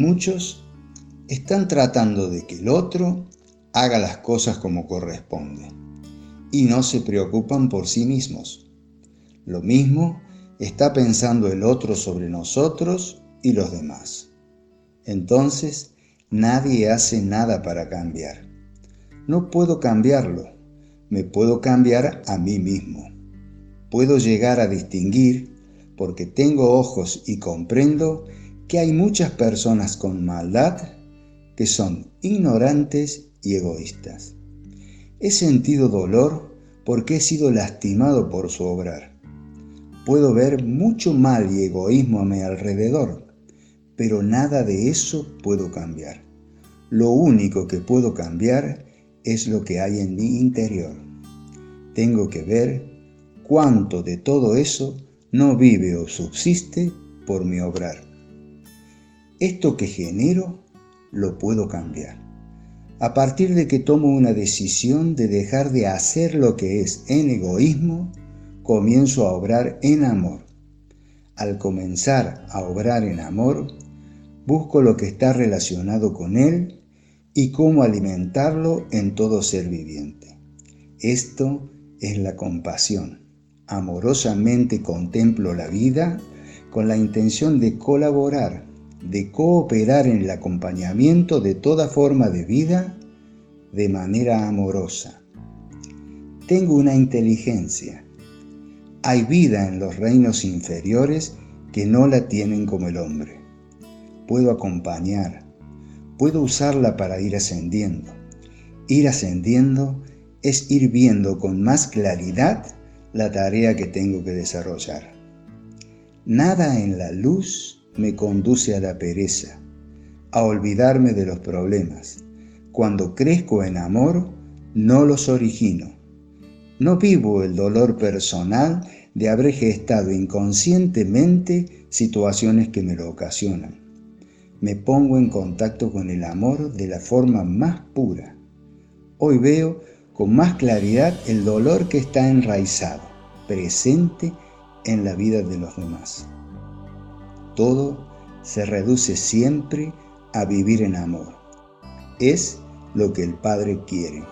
muchos están tratando de que el otro haga las cosas como corresponde y no se preocupan por sí mismos. Lo mismo está pensando el otro sobre nosotros y los demás. Entonces, nadie hace nada para cambiar. No puedo cambiarlo, me puedo cambiar a mí mismo. Puedo llegar a distinguir, porque tengo ojos y comprendo que hay muchas personas con maldad que son ignorantes y egoístas. He sentido dolor porque he sido lastimado por su obrar. Puedo ver mucho mal y egoísmo a mi alrededor, pero nada de eso puedo cambiar. Lo único que puedo cambiar es lo que hay en mi interior. Tengo que ver cuánto de todo eso no vive o subsiste por mi obrar. Esto que genero lo puedo cambiar. A partir de que tomo una decisión de dejar de hacer lo que es en egoísmo, comienzo a obrar en amor. Al comenzar a obrar en amor, busco lo que está relacionado con él y cómo alimentarlo en todo ser viviente. Esto es la compasión. Amorosamente contemplo la vida con la intención de colaborar de cooperar en el acompañamiento de toda forma de vida de manera amorosa. Tengo una inteligencia. Hay vida en los reinos inferiores que no la tienen como el hombre. Puedo acompañar, puedo usarla para ir ascendiendo. Ir ascendiendo es ir viendo con más claridad la tarea que tengo que desarrollar. Nada en la luz me conduce a la pereza, a olvidarme de los problemas. Cuando crezco en amor, no los origino. No vivo el dolor personal de haber gestado inconscientemente situaciones que me lo ocasionan. Me pongo en contacto con el amor de la forma más pura. Hoy veo con más claridad el dolor que está enraizado, presente en la vida de los demás todo se reduce siempre a vivir en amor. Es lo que el Padre quiere.